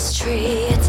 streets.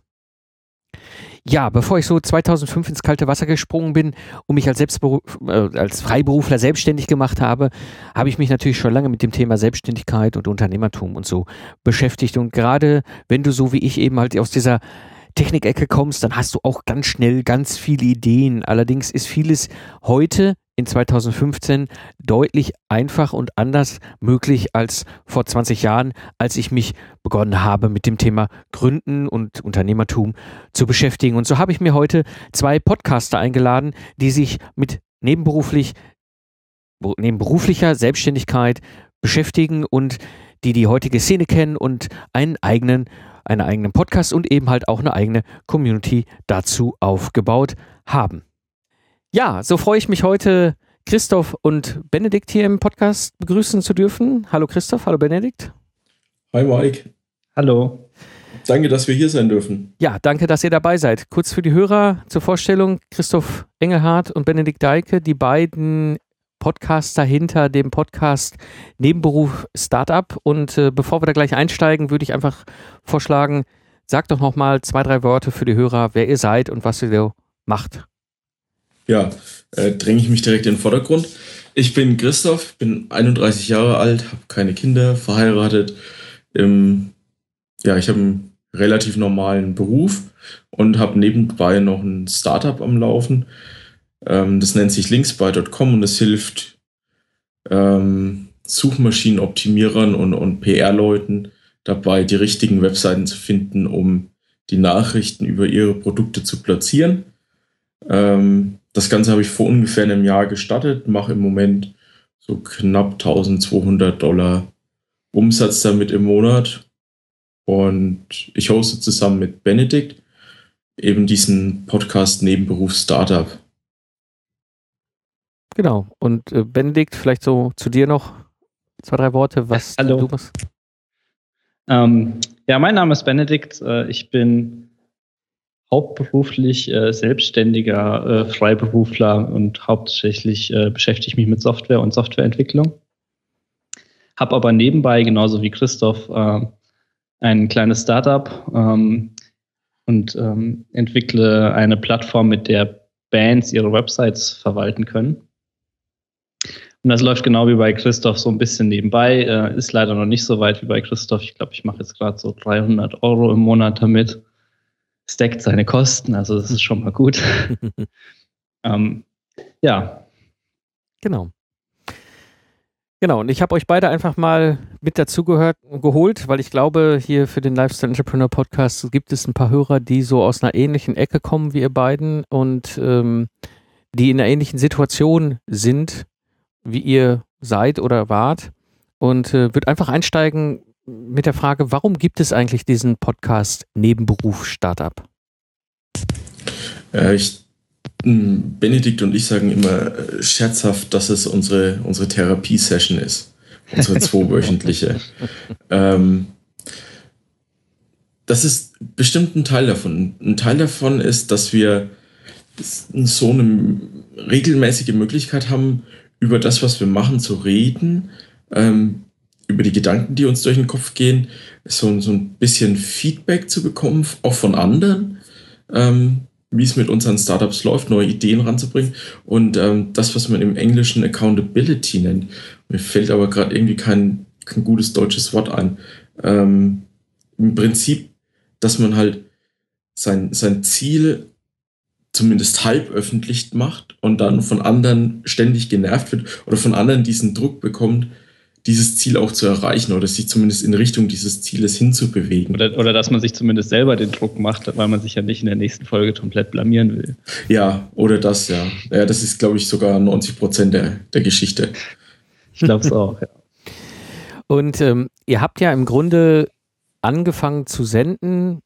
Ja, bevor ich so 2005 ins kalte Wasser gesprungen bin und mich als, Selbstberuf, äh, als Freiberufler selbstständig gemacht habe, habe ich mich natürlich schon lange mit dem Thema Selbstständigkeit und Unternehmertum und so beschäftigt. Und gerade wenn du so wie ich eben halt aus dieser Technikecke kommst, dann hast du auch ganz schnell ganz viele Ideen. Allerdings ist vieles heute in 2015 deutlich einfach und anders möglich als vor 20 Jahren, als ich mich begonnen habe mit dem Thema Gründen und Unternehmertum zu beschäftigen. Und so habe ich mir heute zwei Podcaster eingeladen, die sich mit nebenberuflich, neben Selbstständigkeit beschäftigen und die die heutige Szene kennen und einen eigenen einen eigenen Podcast und eben halt auch eine eigene Community dazu aufgebaut haben. Ja, so freue ich mich heute, Christoph und Benedikt hier im Podcast begrüßen zu dürfen. Hallo Christoph, hallo Benedikt. Hi Mike, Hallo. danke, dass wir hier sein dürfen. Ja, danke, dass ihr dabei seid. Kurz für die Hörer zur Vorstellung, Christoph Engelhardt und Benedikt Deike, die beiden Podcaster hinter dem Podcast Nebenberuf Startup. Und äh, bevor wir da gleich einsteigen, würde ich einfach vorschlagen, sagt doch noch mal zwei, drei Worte für die Hörer, wer ihr seid und was ihr so macht. Ja, äh, dränge ich mich direkt in den Vordergrund. Ich bin Christoph, bin 31 Jahre alt, habe keine Kinder, verheiratet. Ähm, ja, ich habe einen relativ normalen Beruf und habe nebenbei noch ein Startup am Laufen. Ähm, das nennt sich linksby.com und es hilft ähm, Suchmaschinenoptimierern und, und PR-Leuten dabei, die richtigen Webseiten zu finden, um die Nachrichten über ihre Produkte zu platzieren. Ähm, das Ganze habe ich vor ungefähr einem Jahr gestartet, mache im Moment so knapp 1200 Dollar Umsatz damit im Monat. Und ich hoste zusammen mit Benedikt eben diesen Podcast Nebenberuf Startup. Genau. Und äh, Benedikt, vielleicht so zu dir noch zwei, drei Worte, was Hallo. du machst. Ähm, ja, mein Name ist Benedikt. Äh, ich bin hauptberuflich äh, selbstständiger äh, Freiberufler und hauptsächlich äh, beschäftige ich mich mit Software und Softwareentwicklung. Habe aber nebenbei, genauso wie Christoph, äh, ein kleines Startup ähm, und ähm, entwickle eine Plattform, mit der Bands ihre Websites verwalten können. Und das läuft genau wie bei Christoph so ein bisschen nebenbei. Äh, ist leider noch nicht so weit wie bei Christoph. Ich glaube, ich mache jetzt gerade so 300 Euro im Monat damit. Stackt seine Kosten, also das ist schon mal gut. ähm, ja, Genau. Genau, und ich habe euch beide einfach mal mit dazugehört geholt, weil ich glaube, hier für den Lifestyle Entrepreneur Podcast gibt es ein paar Hörer, die so aus einer ähnlichen Ecke kommen wie ihr beiden und ähm, die in einer ähnlichen Situation sind, wie ihr seid oder wart. Und äh, wird einfach einsteigen mit der Frage, warum gibt es eigentlich diesen Podcast Nebenberuf Startup? Äh, ich, m, Benedikt und ich sagen immer äh, scherzhaft, dass es unsere, unsere Therapie-Session ist. Unsere zweiwöchentliche. ähm, das ist bestimmt ein Teil davon. Ein Teil davon ist, dass wir so eine regelmäßige Möglichkeit haben, über das, was wir machen, zu reden, ähm, über die Gedanken, die uns durch den Kopf gehen, so, so ein bisschen Feedback zu bekommen, auch von anderen, ähm, wie es mit unseren Startups läuft, neue Ideen ranzubringen und ähm, das, was man im Englischen Accountability nennt. Mir fällt aber gerade irgendwie kein, kein gutes deutsches Wort ein. Ähm, Im Prinzip, dass man halt sein, sein Ziel zumindest halb öffentlich macht und dann von anderen ständig genervt wird oder von anderen diesen Druck bekommt, dieses Ziel auch zu erreichen oder sich zumindest in Richtung dieses Zieles hinzubewegen. Oder, oder dass man sich zumindest selber den Druck macht, weil man sich ja nicht in der nächsten Folge komplett blamieren will. Ja, oder das, ja. Ja, das ist, glaube ich, sogar 90 Prozent der, der Geschichte. Ich glaube es auch, ja. Und ähm, ihr habt ja im Grunde angefangen zu senden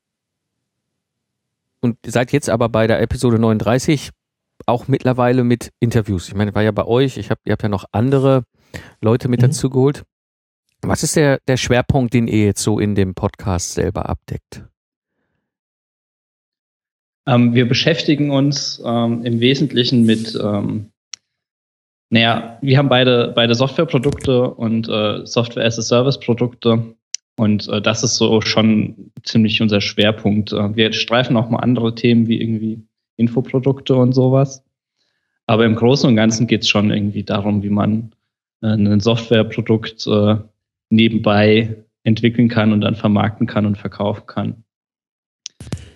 und seid jetzt aber bei der Episode 39 auch mittlerweile mit Interviews. Ich meine, war ja bei euch, ich hab, ihr habt ja noch andere Leute mit mhm. dazu geholt. Was ist der, der Schwerpunkt, den ihr jetzt so in dem Podcast selber abdeckt? Ähm, wir beschäftigen uns ähm, im Wesentlichen mit, ähm, naja, wir haben beide, beide Softwareprodukte und äh, Software-as-a-Service-Produkte. Und äh, das ist so schon ziemlich unser Schwerpunkt. Äh, wir streifen auch mal andere Themen wie irgendwie Infoprodukte und sowas. Aber im Großen und Ganzen geht es schon irgendwie darum, wie man ein Softwareprodukt äh, nebenbei entwickeln kann und dann vermarkten kann und verkaufen kann.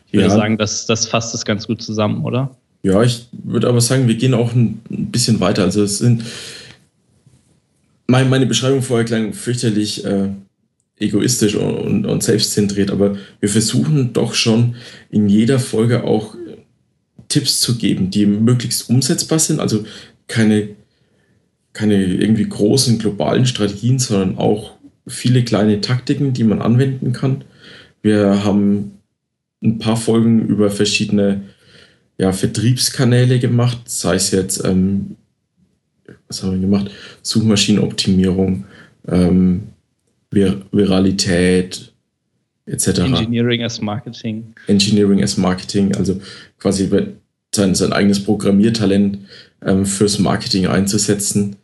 Ich würde ja. sagen, das, das fasst es ganz gut zusammen, oder? Ja, ich würde aber sagen, wir gehen auch ein, bisschen weiter. Also es sind meine, meine Beschreibung vorher klang fürchterlich äh, egoistisch und, und, und selbstzentriert, aber wir versuchen doch schon in jeder Folge auch Tipps zu geben, die möglichst umsetzbar sind. Also keine keine irgendwie großen globalen Strategien, sondern auch viele kleine Taktiken, die man anwenden kann. Wir haben ein paar Folgen über verschiedene ja, Vertriebskanäle gemacht, sei es jetzt, ähm, was haben wir gemacht? Suchmaschinenoptimierung, ähm, Vir Viralität, etc. Engineering as Marketing. Engineering as Marketing, also quasi sein, sein eigenes Programmiertalent ähm, fürs Marketing einzusetzen.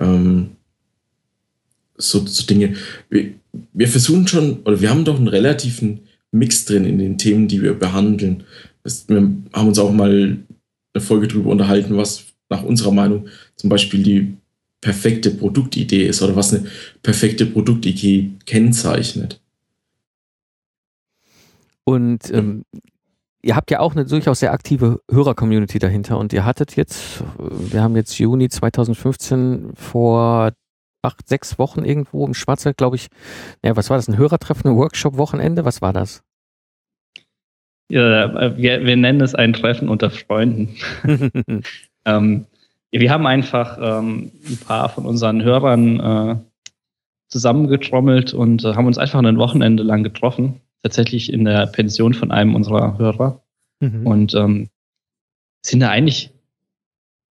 Ähm, so, so Dinge. Wir, wir versuchen schon, oder wir haben doch einen relativen Mix drin in den Themen, die wir behandeln. Wir haben uns auch mal eine Folge darüber unterhalten, was nach unserer Meinung zum Beispiel die perfekte Produktidee ist oder was eine perfekte Produktidee kennzeichnet. Und ähm, ihr habt ja auch eine durchaus sehr aktive Hörer-Community dahinter und ihr hattet jetzt, wir haben jetzt Juni 2015 vor acht, sechs Wochen irgendwo im Schwarzwald, glaube ich, ja, was war das, ein Hörertreffen, ein Workshop-Wochenende, was war das? Ja, wir, wir nennen es ein Treffen unter Freunden. ähm, wir haben einfach ähm, ein paar von unseren Hörern äh, zusammengetrommelt und äh, haben uns einfach ein Wochenende lang getroffen tatsächlich in der Pension von einem unserer Hörer mhm. und ähm, sind da eigentlich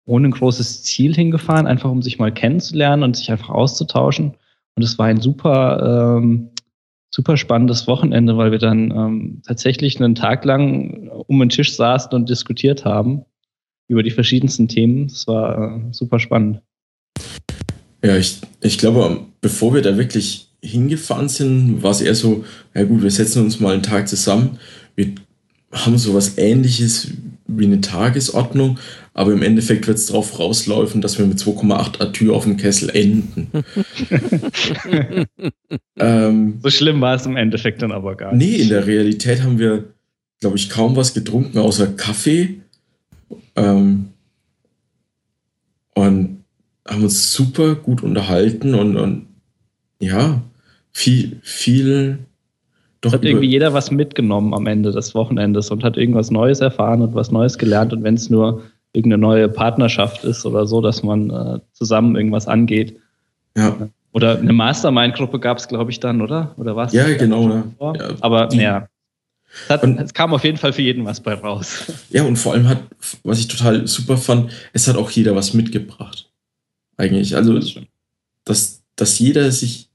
ohne ein großes Ziel hingefahren, einfach um sich mal kennenzulernen und sich einfach auszutauschen. Und es war ein super, ähm, super spannendes Wochenende, weil wir dann ähm, tatsächlich einen Tag lang um den Tisch saßen und diskutiert haben über die verschiedensten Themen. Es war äh, super spannend. Ja, ich, ich glaube, bevor wir da wirklich hingefahren sind, war es eher so, ja gut, wir setzen uns mal einen Tag zusammen, wir haben so was ähnliches wie eine Tagesordnung, aber im Endeffekt wird es darauf rauslaufen, dass wir mit 2,8 Atür auf dem Kessel enden. ähm, so schlimm war es im Endeffekt dann aber gar nicht. Nee, in der Realität haben wir, glaube ich, kaum was getrunken außer Kaffee. Ähm, und haben uns super gut unterhalten und, und ja, viel, viel. Doch hat irgendwie jeder was mitgenommen am Ende des Wochenendes und hat irgendwas Neues erfahren und was Neues gelernt. Und wenn es nur irgendeine neue Partnerschaft ist oder so, dass man äh, zusammen irgendwas angeht. Ja. Oder eine Mastermind-Gruppe gab es, glaube ich, dann, oder? Oder was? Ja, genau. Ja. ja. Aber ja. Es, hat, und, es kam auf jeden Fall für jeden was bei raus. Ja, und vor allem hat, was ich total super fand, es hat auch jeder was mitgebracht. Eigentlich. Also, das dass, dass jeder sich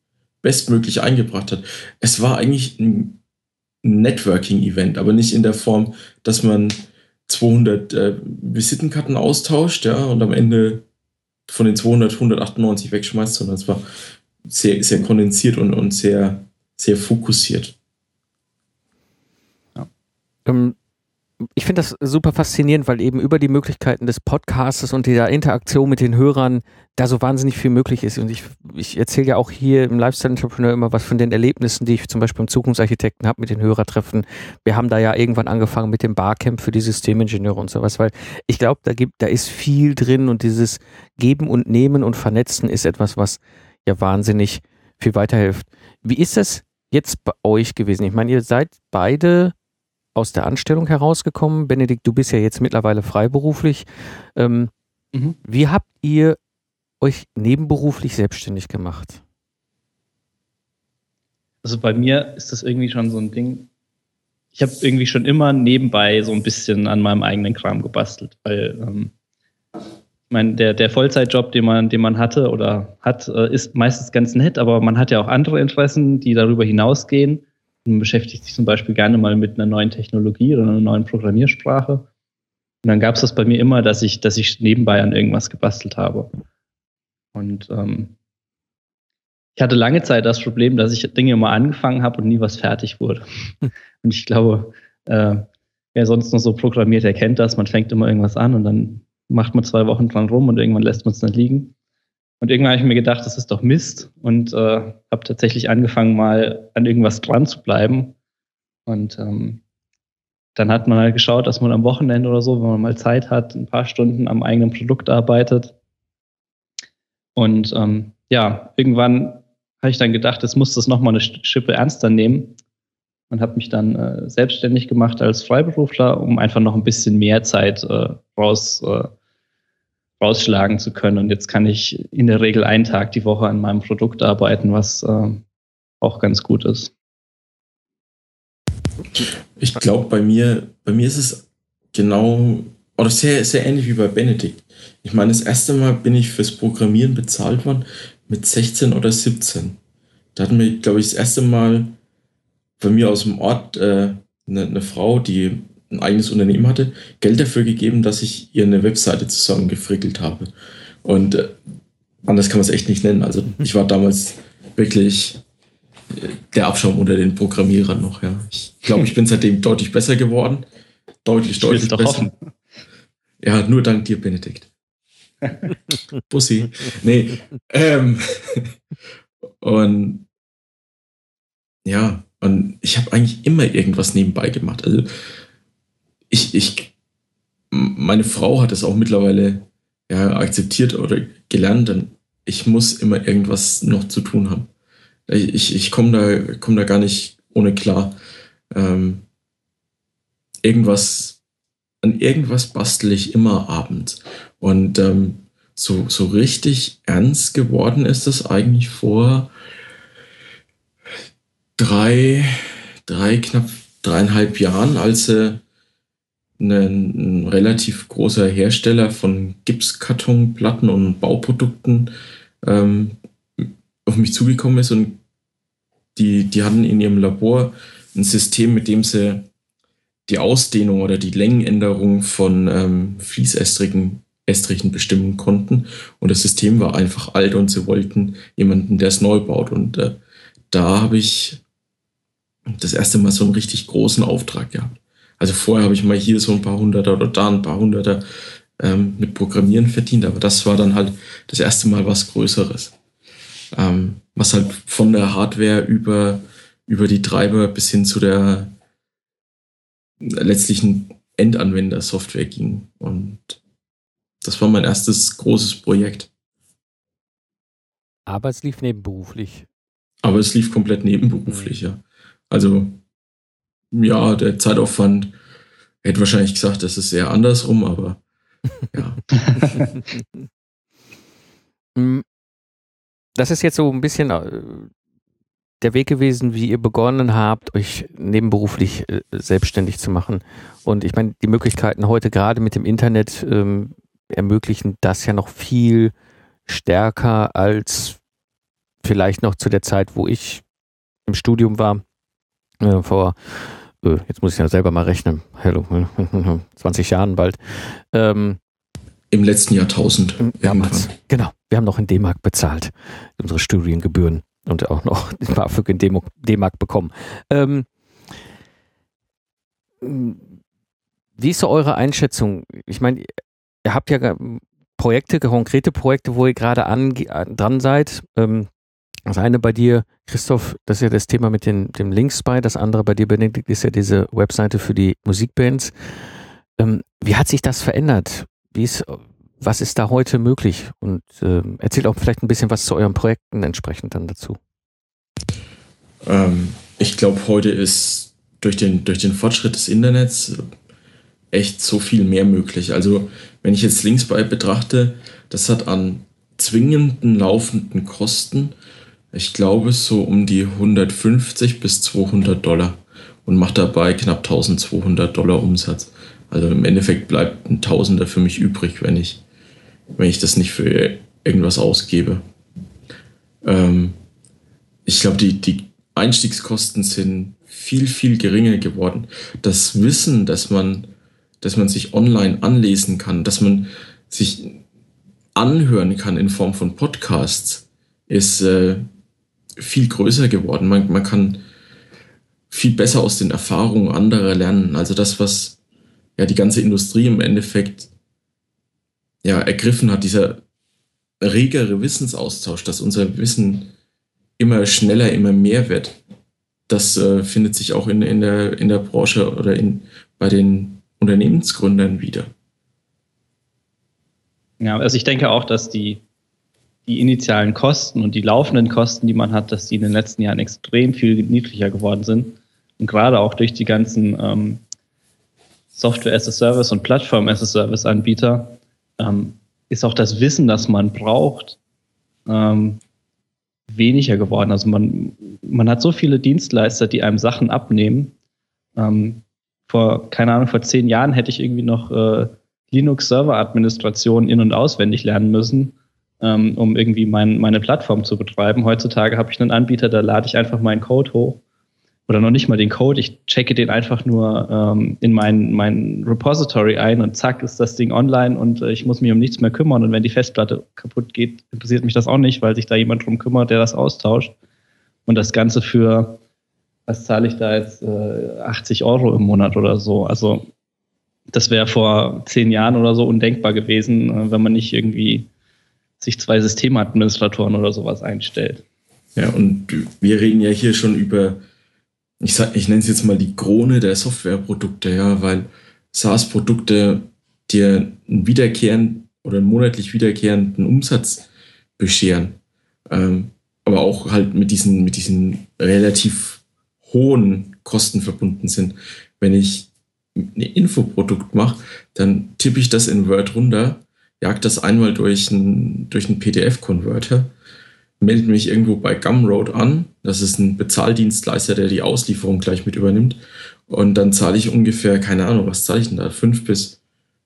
bestmöglich eingebracht hat. Es war eigentlich ein Networking-Event, aber nicht in der Form, dass man 200 äh, Visitenkarten austauscht, ja, und am Ende von den 200 198 wegschmeißt, sondern es war sehr, sehr kondensiert und, und sehr, sehr fokussiert. Ja. Ähm, ich finde das super faszinierend, weil eben über die Möglichkeiten des Podcasts und der Interaktion mit den Hörern da so wahnsinnig viel möglich ist. Und ich, ich erzähle ja auch hier im Lifestyle Entrepreneur immer was von den Erlebnissen, die ich zum Beispiel im Zukunftsarchitekten habe mit den Hörertreffen. Wir haben da ja irgendwann angefangen mit dem Barcamp für die Systemingenieure und sowas, weil ich glaube, da gibt, da ist viel drin und dieses Geben und Nehmen und Vernetzen ist etwas, was ja wahnsinnig viel weiterhilft. Wie ist das jetzt bei euch gewesen? Ich meine, ihr seid beide aus der Anstellung herausgekommen. Benedikt, du bist ja jetzt mittlerweile freiberuflich. Ähm, mhm. Wie habt ihr euch nebenberuflich selbstständig gemacht? Also bei mir ist das irgendwie schon so ein Ding. Ich habe irgendwie schon immer nebenbei so ein bisschen an meinem eigenen Kram gebastelt, weil ähm, ich meine, der, der Vollzeitjob, den man, den man hatte oder hat, äh, ist meistens ganz nett, aber man hat ja auch andere Interessen, die darüber hinausgehen. Man beschäftigt sich zum Beispiel gerne mal mit einer neuen Technologie oder einer neuen Programmiersprache. Und dann gab es das bei mir immer, dass ich, dass ich nebenbei an irgendwas gebastelt habe. Und ähm, ich hatte lange Zeit das Problem, dass ich Dinge mal angefangen habe und nie was fertig wurde. Und ich glaube, äh, wer sonst noch so programmiert, der kennt das. Man fängt immer irgendwas an und dann macht man zwei Wochen dran rum und irgendwann lässt man es dann liegen. Und irgendwann habe ich mir gedacht, das ist doch Mist und äh, habe tatsächlich angefangen, mal an irgendwas dran zu bleiben. Und ähm, dann hat man halt geschaut, dass man am Wochenende oder so, wenn man mal Zeit hat, ein paar Stunden am eigenen Produkt arbeitet. Und ähm, ja, irgendwann habe ich dann gedacht, jetzt muss das nochmal eine Schippe ernster nehmen und habe mich dann äh, selbstständig gemacht als Freiberufler, um einfach noch ein bisschen mehr Zeit äh, raus äh, rausschlagen zu können. Und jetzt kann ich in der Regel einen Tag die Woche an meinem Produkt arbeiten, was äh, auch ganz gut ist. Ich glaube, bei mir, bei mir ist es genau oder sehr, sehr ähnlich wie bei Benedikt. Ich meine, das erste Mal bin ich fürs Programmieren bezahlt worden mit 16 oder 17. Da hatten wir, glaube ich, das erste Mal bei mir aus dem Ort äh, eine, eine Frau, die ein eigenes Unternehmen hatte, Geld dafür gegeben, dass ich ihr eine Webseite zusammengefrickelt habe. Und äh, anders kann man es echt nicht nennen. Also mhm. ich war damals wirklich äh, der Abschaum unter den Programmierern noch. Ja. Ich glaube, ich bin seitdem deutlich besser geworden. Deutlich, deutlich besser. Hoffen. Ja, nur dank dir, Benedikt. Bussi. Nee. Ähm, und ja, und ich habe eigentlich immer irgendwas nebenbei gemacht. Also ich, ich, meine Frau hat es auch mittlerweile ja, akzeptiert oder gelernt, denn ich muss immer irgendwas noch zu tun haben. Ich, ich komme da, komm da gar nicht ohne klar. Ähm, irgendwas, an irgendwas bastel ich immer abends. Und ähm, so, so richtig ernst geworden ist es eigentlich vor drei, drei, knapp dreieinhalb Jahren, als sie ein, ein relativ großer Hersteller von Gipskartonplatten und Bauprodukten ähm, auf mich zugekommen ist und die, die hatten in ihrem Labor ein System, mit dem sie die Ausdehnung oder die Längenänderung von ähm, Fließestrichen Estrichen bestimmen konnten. Und das System war einfach alt und sie wollten jemanden, der es neu baut. Und äh, da habe ich das erste Mal so einen richtig großen Auftrag gehabt. Also vorher habe ich mal hier so ein paar Hunderter oder da ein paar Hunderter ähm, mit Programmieren verdient, aber das war dann halt das erste Mal was Größeres. Ähm, was halt von der Hardware über, über die Treiber bis hin zu der letztlichen Endanwender-Software ging. Und das war mein erstes großes Projekt. Aber es lief nebenberuflich. Aber es lief komplett nebenberuflich, mhm. ja. Also ja, der Zeitaufwand hätte wahrscheinlich gesagt, das ist eher andersrum, aber ja. Mm, das ist jetzt so ein bisschen äh, der Weg gewesen, wie ihr begonnen habt, euch nebenberuflich äh, selbstständig zu machen. Und ich meine, die Möglichkeiten heute gerade mit dem Internet ähm, ermöglichen das ja noch viel stärker als vielleicht noch zu der Zeit, wo ich im Studium war, äh, vor äh, jetzt muss ich ja selber mal rechnen, hello, 20 Jahren bald. Ähm, Im letzten Jahrtausend. Damals, genau. Wir haben noch in D-Mark bezahlt, unsere Studiengebühren und auch noch den BAföG in D-Mark bekommen. Ähm, wie ist so eure Einschätzung? Ich meine, ihr habt ja Projekte, konkrete Projekte, wo ihr gerade dran seid. Ähm, das eine bei dir, Christoph, das ist ja das Thema mit den, dem Links bei. Das andere bei dir, Benedikt, ist ja diese Webseite für die Musikbands. Ähm, wie hat sich das verändert? Wie ist, was ist da heute möglich? Und äh, erzählt auch vielleicht ein bisschen was zu euren Projekten entsprechend dann dazu. Ähm, ich glaube, heute ist durch den, durch den Fortschritt des Internets echt so viel mehr möglich. Also, wenn ich jetzt Links bei betrachte, das hat an zwingenden laufenden Kosten, ich glaube, so um die 150 bis 200 Dollar und macht dabei knapp 1200 Dollar Umsatz. Also im Endeffekt bleibt ein Tausender für mich übrig, wenn ich, wenn ich das nicht für irgendwas ausgebe. Ähm, ich glaube, die, die Einstiegskosten sind viel, viel geringer geworden. Das Wissen, dass man, dass man sich online anlesen kann, dass man sich anhören kann in Form von Podcasts, ist äh, viel größer geworden. Man, man kann viel besser aus den Erfahrungen anderer lernen. Also das, was ja die ganze Industrie im Endeffekt ja ergriffen hat, dieser regere Wissensaustausch, dass unser Wissen immer schneller, immer mehr wird. Das äh, findet sich auch in, in, der, in der Branche oder in, bei den Unternehmensgründern wieder. Ja, also ich denke auch, dass die, die initialen Kosten und die laufenden Kosten, die man hat, dass die in den letzten Jahren extrem viel niedriger geworden sind. Und gerade auch durch die ganzen ähm, Software as a Service und Plattform as a Service Anbieter ähm, ist auch das Wissen, das man braucht, ähm, weniger geworden. Also man, man hat so viele Dienstleister, die einem Sachen abnehmen. Ähm, vor, keine Ahnung, vor zehn Jahren hätte ich irgendwie noch äh, Linux-Server-Administration in- und auswendig lernen müssen, ähm, um irgendwie mein, meine Plattform zu betreiben. Heutzutage habe ich einen Anbieter, da lade ich einfach meinen Code hoch oder noch nicht mal den Code, ich checke den einfach nur ähm, in mein, mein Repository ein und zack ist das Ding online und äh, ich muss mich um nichts mehr kümmern. Und wenn die Festplatte kaputt geht, interessiert mich das auch nicht, weil sich da jemand drum kümmert, der das austauscht. Und das Ganze für, was zahle ich da jetzt, äh, 80 Euro im Monat oder so. Also das wäre vor zehn Jahren oder so undenkbar gewesen, äh, wenn man nicht irgendwie sich zwei Systemadministratoren oder sowas einstellt. Ja, und wir reden ja hier schon über ich, ich nenne es jetzt mal die Krone der Softwareprodukte, ja, weil SaaS-Produkte dir einen wiederkehrenden oder einen monatlich wiederkehrenden Umsatz bescheren. Ähm, aber auch halt mit diesen, mit diesen relativ hohen Kosten verbunden sind. Wenn ich ein Infoprodukt mache, dann tippe ich das in Word runter, jag das einmal durch einen, durch einen PDF-Converter melde mich irgendwo bei Gumroad an. Das ist ein Bezahldienstleister, der die Auslieferung gleich mit übernimmt. Und dann zahle ich ungefähr, keine Ahnung, was zahle ich denn da? Fünf bis,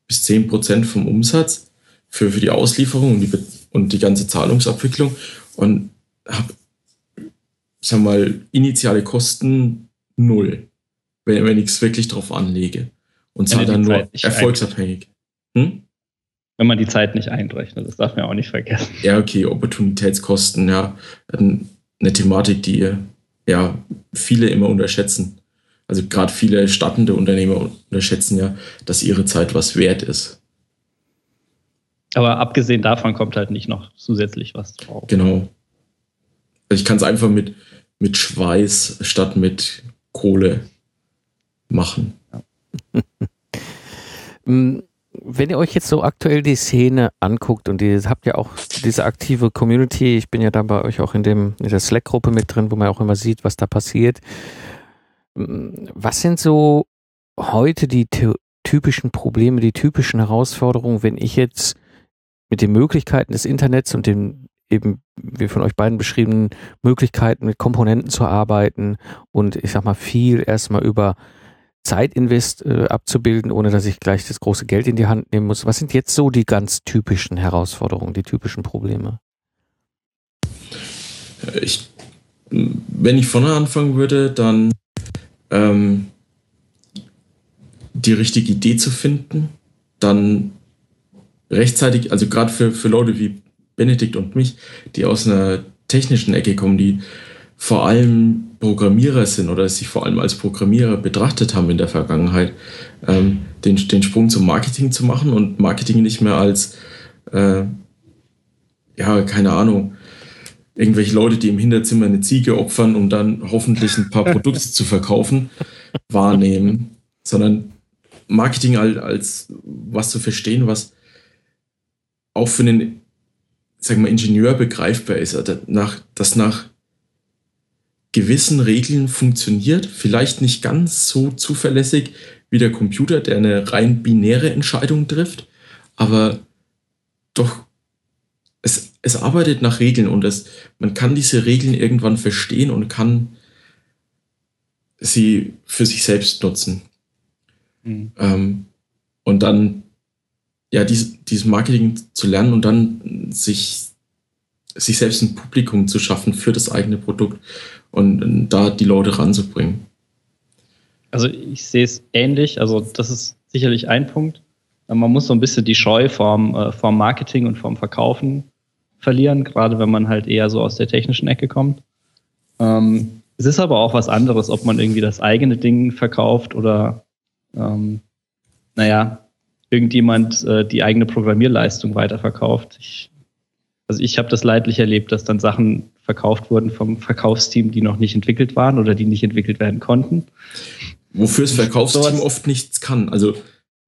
bis zehn Prozent vom Umsatz für, für die Auslieferung und die, und die ganze Zahlungsabwicklung. Und habe, sag mal, initiale Kosten null, wenn, wenn ich es wirklich drauf anlege. Und zahle dann nur erfolgsabhängig. Hm? Wenn man die Zeit nicht einrechnet. Das darf man auch nicht vergessen. Ja, okay, Opportunitätskosten, ja. Eine Thematik, die ja viele immer unterschätzen. Also gerade viele startende Unternehmer unterschätzen ja, dass ihre Zeit was wert ist. Aber abgesehen davon kommt halt nicht noch zusätzlich was drauf. Genau. Also ich kann es einfach mit, mit Schweiß statt mit Kohle machen. Ja. Mm, wenn ihr euch jetzt so aktuell die Szene anguckt und ihr habt ja auch diese aktive Community, ich bin ja da bei euch auch in, dem, in der Slack-Gruppe mit drin, wo man auch immer sieht, was da passiert. Was sind so heute die typischen Probleme, die typischen Herausforderungen, wenn ich jetzt mit den Möglichkeiten des Internets und den eben, wie von euch beiden beschriebenen Möglichkeiten mit Komponenten zu arbeiten und ich sag mal viel erstmal über Zeitinvest äh, abzubilden, ohne dass ich gleich das große Geld in die Hand nehmen muss. Was sind jetzt so die ganz typischen Herausforderungen, die typischen Probleme? Ich, wenn ich vorne anfangen würde, dann ähm, die richtige Idee zu finden, dann rechtzeitig, also gerade für, für Leute wie Benedikt und mich, die aus einer technischen Ecke kommen, die vor allem Programmierer sind oder sich vor allem als Programmierer betrachtet haben in der Vergangenheit, ähm, den, den Sprung zum Marketing zu machen und Marketing nicht mehr als, äh, ja, keine Ahnung, irgendwelche Leute, die im Hinterzimmer eine Ziege opfern, um dann hoffentlich ein paar Produkte zu verkaufen, wahrnehmen, sondern Marketing als, als was zu verstehen, was auch für einen, sagen wir, Ingenieur begreifbar ist, also nach, das nach gewissen Regeln funktioniert, vielleicht nicht ganz so zuverlässig wie der Computer, der eine rein binäre Entscheidung trifft, aber doch es, es arbeitet nach Regeln und es, man kann diese Regeln irgendwann verstehen und kann sie für sich selbst nutzen. Mhm. Ähm, und dann ja, dies, dieses Marketing zu lernen und dann sich, sich selbst ein Publikum zu schaffen für das eigene Produkt und da die Leute ranzubringen. Also ich sehe es ähnlich. Also das ist sicherlich ein Punkt. Man muss so ein bisschen die Scheu vorm, äh, vorm Marketing und vorm Verkaufen verlieren, gerade wenn man halt eher so aus der technischen Ecke kommt. Ähm, es ist aber auch was anderes, ob man irgendwie das eigene Ding verkauft oder, ähm, naja, irgendjemand äh, die eigene Programmierleistung weiterverkauft. Ich, also ich habe das leidlich erlebt, dass dann Sachen verkauft wurden vom Verkaufsteam, die noch nicht entwickelt waren oder die nicht entwickelt werden konnten. Wofür das Verkaufsteam oft nichts kann. Also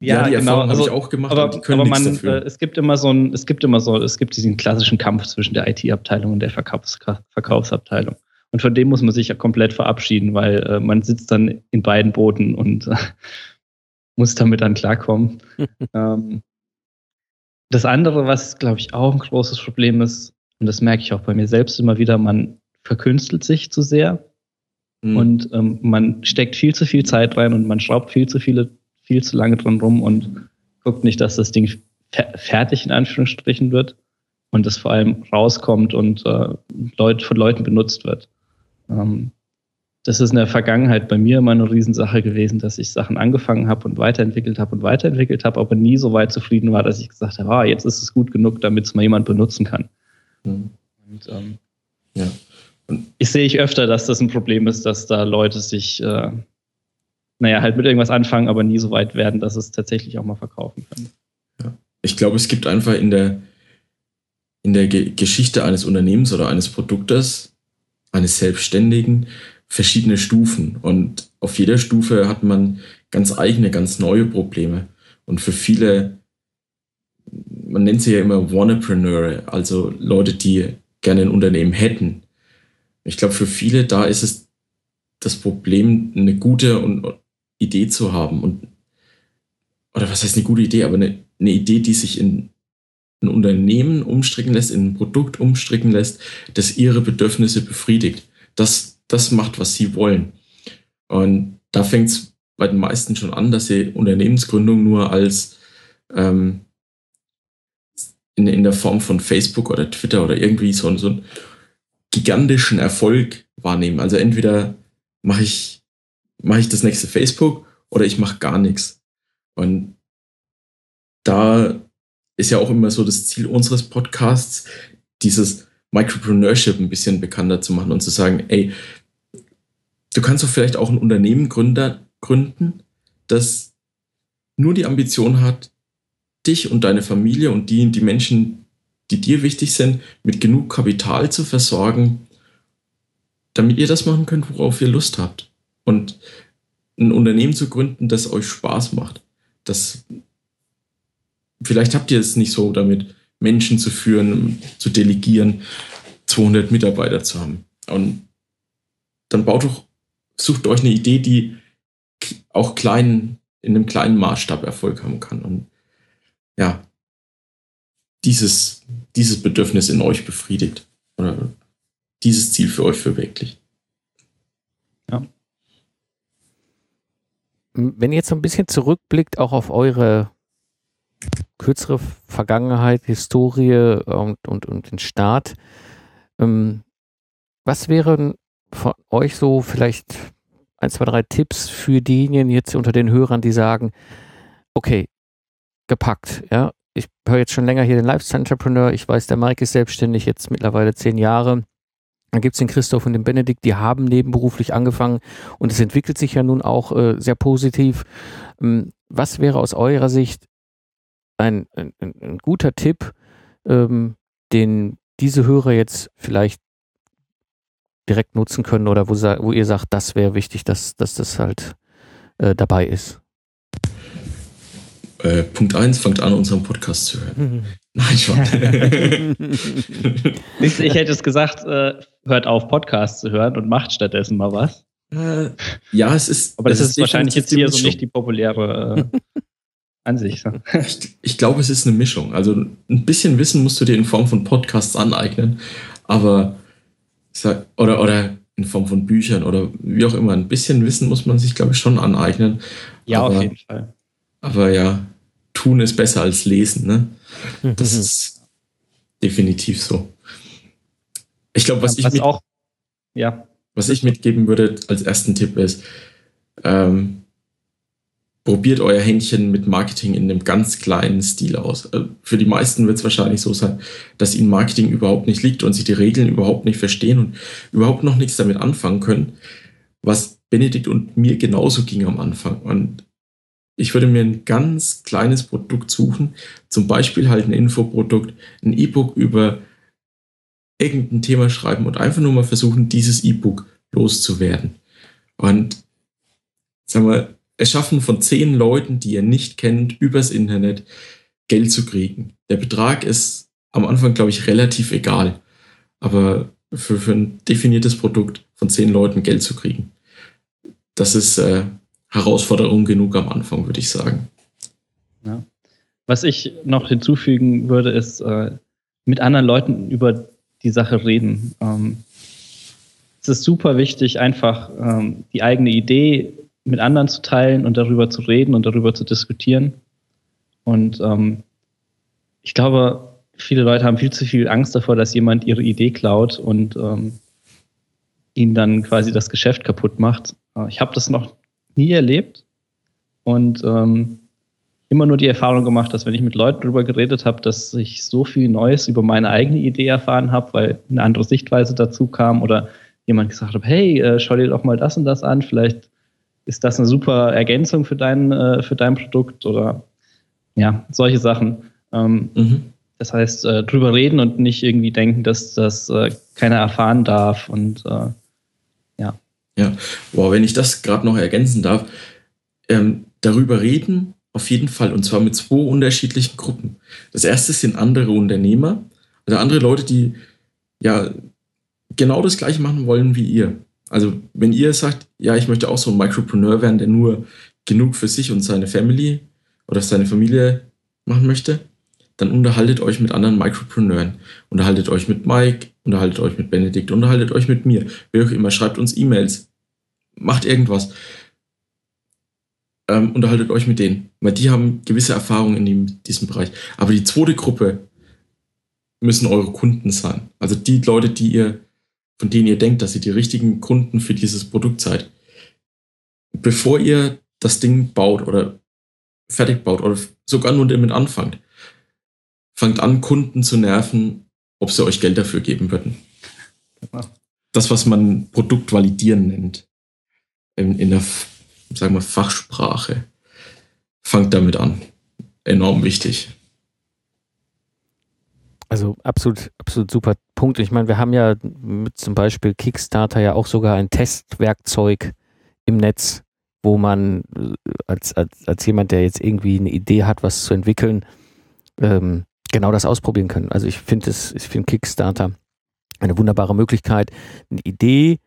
ja, ja die genau. Erfahrung also, habe ich auch gemacht, aber, aber die können aber man, dafür. Äh, es gibt immer so ein, es gibt immer so, es gibt diesen klassischen Kampf zwischen der IT-Abteilung und der Verkaufs Verkaufsabteilung. Und von dem muss man sich ja komplett verabschieden, weil äh, man sitzt dann in beiden Booten und äh, muss damit dann klarkommen. ähm, das andere, was, glaube ich, auch ein großes Problem ist, und das merke ich auch bei mir selbst immer wieder, man verkünstelt sich zu sehr mhm. und ähm, man steckt viel zu viel Zeit rein und man schraubt viel zu viele viel zu lange dran rum und guckt nicht, dass das Ding fertig in Anführungsstrichen wird und es vor allem rauskommt und äh, Leut, von Leuten benutzt wird. Ähm, das ist in der Vergangenheit bei mir immer eine Riesensache gewesen, dass ich Sachen angefangen habe und weiterentwickelt habe und weiterentwickelt habe, aber nie so weit zufrieden war, dass ich gesagt habe, ah, jetzt ist es gut genug, damit es mal jemand benutzen kann. Mhm. Und, ähm, ja. Und ich sehe ich öfter, dass das ein Problem ist, dass da Leute sich äh, naja, halt mit irgendwas anfangen, aber nie so weit werden, dass es tatsächlich auch mal verkaufen können. Ja. Ich glaube, es gibt einfach in der, in der Ge Geschichte eines Unternehmens oder eines Produktes, eines Selbstständigen, verschiedene Stufen. Und auf jeder Stufe hat man ganz eigene, ganz neue Probleme. Und für viele, man nennt sie ja immer Wannapreneure, also Leute, die gerne ein Unternehmen hätten. Ich glaube, für viele da ist es das Problem, eine gute Idee zu haben und oder was heißt eine gute Idee, aber eine, eine Idee, die sich in ein Unternehmen umstricken lässt, in ein Produkt umstricken lässt, das ihre Bedürfnisse befriedigt. Das, das macht, was sie wollen. Und da fängt es bei den meisten schon an, dass sie Unternehmensgründung nur als ähm, in, in der Form von Facebook oder Twitter oder irgendwie so, so einen gigantischen Erfolg wahrnehmen. Also entweder mache ich mache ich das nächste Facebook oder ich mache gar nichts. Und da ist ja auch immer so das Ziel unseres Podcasts, dieses Micropreneurship ein bisschen bekannter zu machen und zu sagen, ey, du kannst doch vielleicht auch ein Unternehmen gründen, das nur die Ambition hat, dich und deine Familie und die, die Menschen, die dir wichtig sind, mit genug Kapital zu versorgen, damit ihr das machen könnt, worauf ihr Lust habt und ein Unternehmen zu gründen, das euch Spaß macht. Das, vielleicht habt ihr es nicht so damit, Menschen zu führen, zu delegieren, 200 Mitarbeiter zu haben. Und dann baut doch, sucht euch eine Idee, die auch klein, in einem kleinen Maßstab Erfolg haben kann. Und ja, dieses, dieses Bedürfnis in euch befriedigt oder dieses Ziel für euch verwirklicht. Wenn ihr jetzt so ein bisschen zurückblickt, auch auf eure kürzere Vergangenheit, Historie und, und, und den Start, ähm, was wären von euch so vielleicht ein, zwei, drei Tipps für diejenigen jetzt unter den Hörern, die sagen, okay, gepackt, ja, ich höre jetzt schon länger hier den Lifestyle Entrepreneur, ich weiß, der Mike ist selbstständig, jetzt mittlerweile zehn Jahre. Dann gibt es den Christoph und den Benedikt, die haben nebenberuflich angefangen und es entwickelt sich ja nun auch äh, sehr positiv. Ähm, was wäre aus eurer Sicht ein, ein, ein guter Tipp, ähm, den diese Hörer jetzt vielleicht direkt nutzen können oder wo, wo ihr sagt, das wäre wichtig, dass, dass das halt äh, dabei ist? Äh, Punkt 1, fangt an, unseren Podcast zu hören. Mhm. Nein, schon. ich, ich hätte es gesagt, äh, hört auf, Podcasts zu hören und macht stattdessen mal was. Äh, ja, es ist. Aber das ist, ist wahrscheinlich jetzt hier so nicht die populäre äh, Ansicht. Ich, ich glaube, es ist eine Mischung. Also ein bisschen Wissen musst du dir in Form von Podcasts aneignen, aber oder, oder in Form von Büchern oder wie auch immer. Ein bisschen Wissen muss man sich, glaube ich, schon aneignen. Ja, aber, auf jeden Fall. Aber ja, tun ist besser als lesen, ne? Das mhm. ist definitiv so. Ich glaube, was, ja, was ich mit, auch, ja. was ich mitgeben würde als ersten Tipp ist, ähm, probiert euer Händchen mit Marketing in einem ganz kleinen Stil aus. Äh, für die meisten wird es wahrscheinlich so sein, dass ihnen Marketing überhaupt nicht liegt und sie die Regeln überhaupt nicht verstehen und überhaupt noch nichts damit anfangen können, was Benedikt und mir genauso ging am Anfang. Und ich würde mir ein ganz kleines Produkt suchen, zum Beispiel halt ein Infoprodukt, ein E-Book über irgendein Thema schreiben und einfach nur mal versuchen, dieses E-Book loszuwerden. Und sagen wir, es schaffen von zehn Leuten, die ihr nicht kennt, übers Internet Geld zu kriegen. Der Betrag ist am Anfang, glaube ich, relativ egal. Aber für, für ein definiertes Produkt von zehn Leuten Geld zu kriegen, das ist äh, Herausforderung genug am Anfang, würde ich sagen. Ja. Was ich noch hinzufügen würde, ist äh, mit anderen Leuten über die Sache reden. Ähm, es ist super wichtig, einfach ähm, die eigene Idee mit anderen zu teilen und darüber zu reden und darüber zu diskutieren. Und ähm, ich glaube, viele Leute haben viel zu viel Angst davor, dass jemand ihre Idee klaut und ähm, ihnen dann quasi das Geschäft kaputt macht. Äh, ich habe das noch nie erlebt und ähm, immer nur die Erfahrung gemacht, dass wenn ich mit Leuten darüber geredet habe, dass ich so viel Neues über meine eigene Idee erfahren habe, weil eine andere Sichtweise dazu kam oder jemand gesagt hat, hey, äh, schau dir doch mal das und das an, vielleicht ist das eine super Ergänzung für dein, äh, für dein Produkt oder ja, solche Sachen. Ähm, mhm. Das heißt, äh, drüber reden und nicht irgendwie denken, dass das äh, keiner erfahren darf und äh, ja. Wow, wenn ich das gerade noch ergänzen darf, ähm, darüber reden auf jeden Fall und zwar mit zwei unterschiedlichen Gruppen. Das erste sind andere Unternehmer, also andere Leute, die ja genau das gleiche machen wollen wie ihr. Also wenn ihr sagt, ja, ich möchte auch so ein Micropreneur werden, der nur genug für sich und seine Family oder seine Familie machen möchte, dann unterhaltet euch mit anderen Micropreneuren. Unterhaltet euch mit Mike, unterhaltet euch mit Benedikt, unterhaltet euch mit mir. Wer auch immer, schreibt uns E-Mails. Macht irgendwas. Ähm, unterhaltet euch mit denen. Weil die haben gewisse Erfahrungen in dem, diesem Bereich. Aber die zweite Gruppe müssen eure Kunden sein. Also die Leute, die ihr von denen ihr denkt, dass ihr die richtigen Kunden für dieses Produkt seid. Bevor ihr das Ding baut oder fertig baut oder sogar nur damit anfangt, fangt an, Kunden zu nerven, ob sie euch Geld dafür geben würden. Das, was man Produkt validieren nennt, in, in der sagen wir, Fachsprache, fangt damit an. Enorm wichtig. Also absolut, absolut super Punkt. Ich meine, wir haben ja mit zum Beispiel Kickstarter ja auch sogar ein Testwerkzeug im Netz, wo man äh, als, als, als jemand, der jetzt irgendwie eine Idee hat, was zu entwickeln, ähm, genau das ausprobieren kann. Also ich finde es, ich finde Kickstarter eine wunderbare Möglichkeit, eine Idee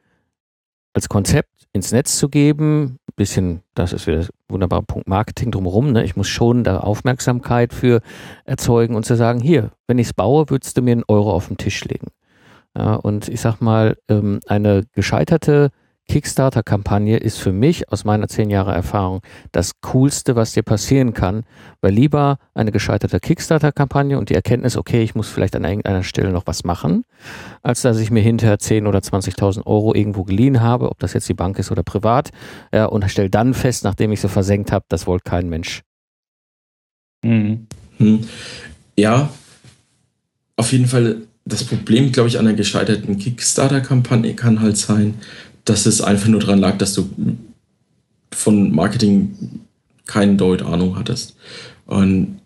als Konzept ins Netz zu geben. Bisschen, das ist wieder ein wunderbarer Punkt Marketing drumherum. Ne? Ich muss schon da Aufmerksamkeit für erzeugen und zu sagen, hier, wenn ich es baue, würdest du mir einen Euro auf den Tisch legen. Ja, und ich sag mal, ähm, eine gescheiterte Kickstarter-Kampagne ist für mich aus meiner zehn Jahre Erfahrung das Coolste, was dir passieren kann, weil lieber eine gescheiterte Kickstarter-Kampagne und die Erkenntnis, okay, ich muss vielleicht an irgendeiner Stelle noch was machen, als dass ich mir hinterher 10 oder 20.000 Euro irgendwo geliehen habe, ob das jetzt die Bank ist oder privat, ja, und stelle dann fest, nachdem ich sie versenkt habe, das wollte kein Mensch. Mhm. Hm. Ja, auf jeden Fall das Problem, glaube ich, an einer gescheiterten Kickstarter-Kampagne kann halt sein, dass es einfach nur daran lag, dass du von Marketing keinen Deut Ahnung hattest. Und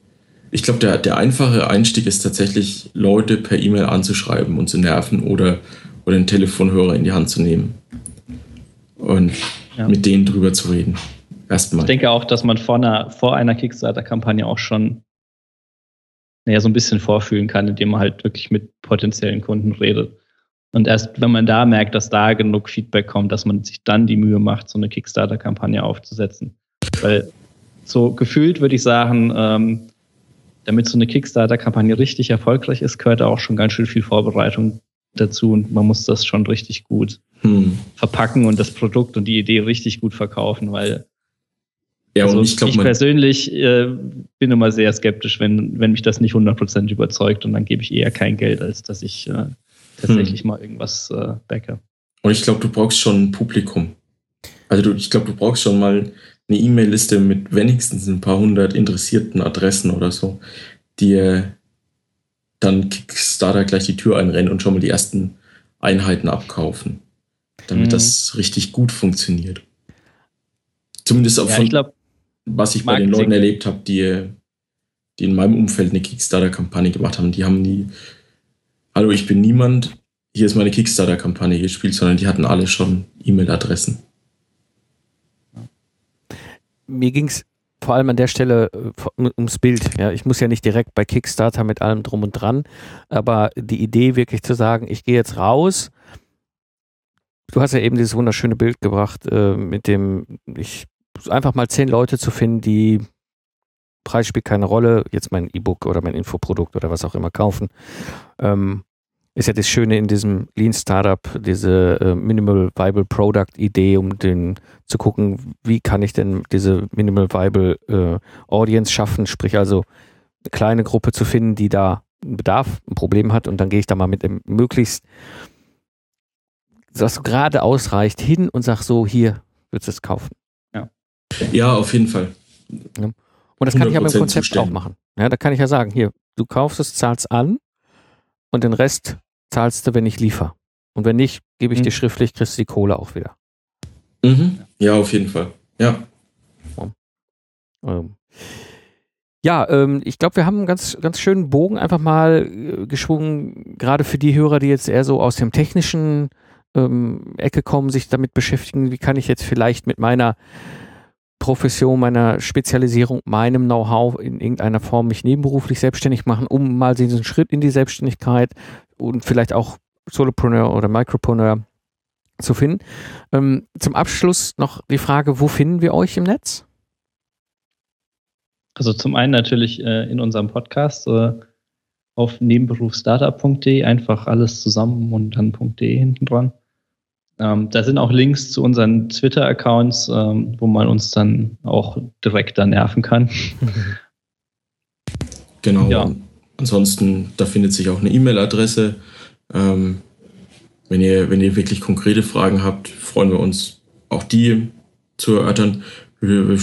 ich glaube, der, der einfache Einstieg ist tatsächlich, Leute per E-Mail anzuschreiben und zu nerven oder, oder den Telefonhörer in die Hand zu nehmen und ja. mit denen drüber zu reden. Erstmal. Ich denke auch, dass man vor einer, vor einer Kickstarter-Kampagne auch schon naja, so ein bisschen vorfühlen kann, indem man halt wirklich mit potenziellen Kunden redet. Und erst wenn man da merkt, dass da genug Feedback kommt, dass man sich dann die Mühe macht, so eine Kickstarter-Kampagne aufzusetzen. Weil so gefühlt würde ich sagen, ähm, damit so eine Kickstarter-Kampagne richtig erfolgreich ist, gehört auch schon ganz schön viel Vorbereitung dazu und man muss das schon richtig gut hm. verpacken und das Produkt und die Idee richtig gut verkaufen, weil ja, also ich, glaub, ich persönlich äh, bin immer sehr skeptisch, wenn, wenn mich das nicht 100% überzeugt und dann gebe ich eher kein Geld, als dass ich äh, tatsächlich hm. mal irgendwas äh, backe. Und ich glaube, du brauchst schon ein Publikum. Also du, ich glaube, du brauchst schon mal eine E-Mail-Liste mit wenigstens ein paar hundert interessierten Adressen oder so, die dann Kickstarter gleich die Tür einrennen und schon mal die ersten Einheiten abkaufen, damit mhm. das richtig gut funktioniert. Zumindest auch ja, von, glaub, was ich bei den Leuten erlebt habe, die, die in meinem Umfeld eine Kickstarter-Kampagne gemacht haben. Die haben nie, hallo, ich bin niemand, hier ist meine Kickstarter-Kampagne gespielt, sondern die hatten alle schon E-Mail-Adressen mir ging es vor allem an der Stelle äh, ums Bild. Ja, ich muss ja nicht direkt bei Kickstarter mit allem drum und dran, aber die Idee wirklich zu sagen, ich gehe jetzt raus. Du hast ja eben dieses wunderschöne Bild gebracht äh, mit dem, ich einfach mal zehn Leute zu finden, die Preis spielt keine Rolle, jetzt mein E-Book oder mein Infoprodukt oder was auch immer kaufen. Ähm, ist ja das Schöne in diesem Lean Startup, diese äh, Minimal Viable Product Idee, um den zu gucken, wie kann ich denn diese Minimal Viable äh, Audience schaffen, sprich also eine kleine Gruppe zu finden, die da einen Bedarf, ein Problem hat und dann gehe ich da mal mit dem möglichst, was gerade ausreicht, hin und sag so, hier, würdest du es kaufen. Ja. Ja, auf jeden Fall. Ja. Und das kann ich aber im Konzept zustimmen. auch machen. Ja, da kann ich ja sagen, hier, du kaufst es, zahlst an und den Rest zahlst du, wenn ich liefere. Und wenn nicht, gebe ich mhm. dir schriftlich, kriegst du die Kohle auch wieder. Mhm. Ja, auf jeden Fall. Ja. Ähm. Ja, ähm, ich glaube, wir haben einen ganz, ganz schönen Bogen einfach mal äh, geschwungen, gerade für die Hörer, die jetzt eher so aus dem technischen ähm, Ecke kommen, sich damit beschäftigen, wie kann ich jetzt vielleicht mit meiner Profession, meiner Spezialisierung, meinem Know-how in irgendeiner Form mich nebenberuflich selbstständig machen, um mal diesen Schritt in die Selbstständigkeit und vielleicht auch Solopreneur oder Micropreneur zu finden. Ähm, zum Abschluss noch die Frage, wo finden wir euch im Netz? Also zum einen natürlich äh, in unserem Podcast äh, auf nebenberufsstartup.de, einfach alles zusammen und dann .de hinten dran. Ähm, da sind auch Links zu unseren Twitter-Accounts, ähm, wo man uns dann auch direkt da nerven kann. Genau. Ja. Ansonsten, da findet sich auch eine E-Mail-Adresse. Ähm, wenn, ihr, wenn ihr wirklich konkrete Fragen habt, freuen wir uns, auch die zu erörtern. Wir, wir,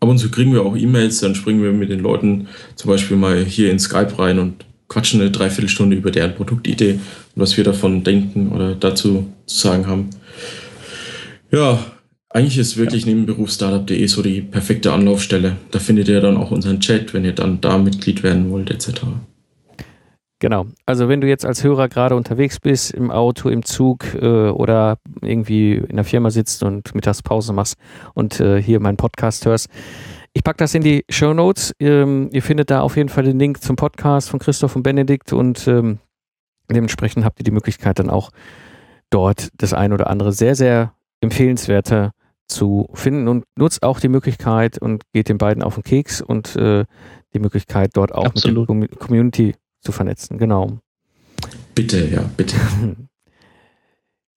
ab und zu kriegen wir auch E-Mails, dann springen wir mit den Leuten zum Beispiel mal hier in Skype rein und quatschen eine Dreiviertelstunde über deren Produktidee und was wir davon denken oder dazu zu sagen haben. Ja, eigentlich ist wirklich ja. nebenberufsstartup.de so die perfekte Anlaufstelle. Da findet ihr dann auch unseren Chat, wenn ihr dann da Mitglied werden wollt, etc. Genau. Also wenn du jetzt als Hörer gerade unterwegs bist, im Auto, im Zug äh, oder irgendwie in der Firma sitzt und Mittagspause machst und äh, hier meinen Podcast hörst, ich packe das in die Show Notes. Ähm, ihr findet da auf jeden Fall den Link zum Podcast von Christoph und Benedikt und ähm, dementsprechend habt ihr die Möglichkeit dann auch dort das ein oder andere sehr, sehr empfehlenswerte zu finden und nutzt auch die Möglichkeit und geht den beiden auf den Keks und äh, die Möglichkeit dort auch Absolut. mit der Community zu vernetzen. Genau. Bitte, ja, bitte.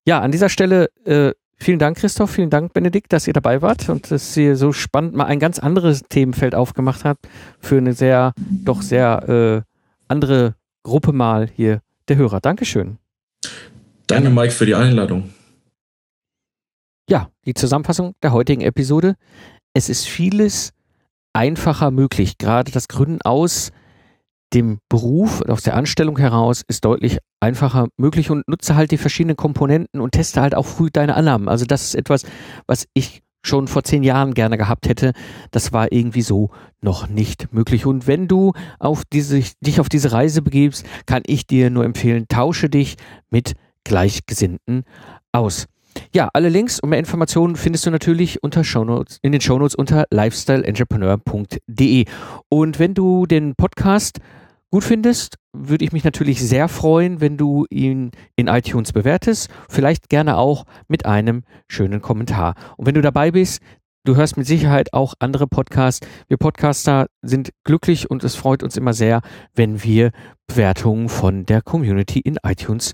Ja, an dieser Stelle äh, Vielen Dank, Christoph. Vielen Dank, Benedikt, dass ihr dabei wart und dass ihr so spannend mal ein ganz anderes Themenfeld aufgemacht habt für eine sehr, doch sehr äh, andere Gruppe mal hier der Hörer. Dankeschön. Danke, Mike, für die Einladung. Ja, die Zusammenfassung der heutigen Episode. Es ist vieles einfacher möglich, gerade das Gründen aus dem Beruf, aus der Anstellung heraus ist deutlich einfacher möglich und nutze halt die verschiedenen Komponenten und teste halt auch früh deine Annahmen. Also das ist etwas, was ich schon vor zehn Jahren gerne gehabt hätte. Das war irgendwie so noch nicht möglich. Und wenn du auf diese, dich auf diese Reise begibst, kann ich dir nur empfehlen, tausche dich mit Gleichgesinnten aus. Ja, alle Links und mehr Informationen findest du natürlich unter Shownotes, in den Shownotes unter lifestyleentrepreneur.de. Und wenn du den Podcast gut findest, würde ich mich natürlich sehr freuen, wenn du ihn in iTunes bewertest. Vielleicht gerne auch mit einem schönen Kommentar. Und wenn du dabei bist, du hörst mit Sicherheit auch andere Podcasts. Wir Podcaster sind glücklich und es freut uns immer sehr, wenn wir Bewertungen von der Community in iTunes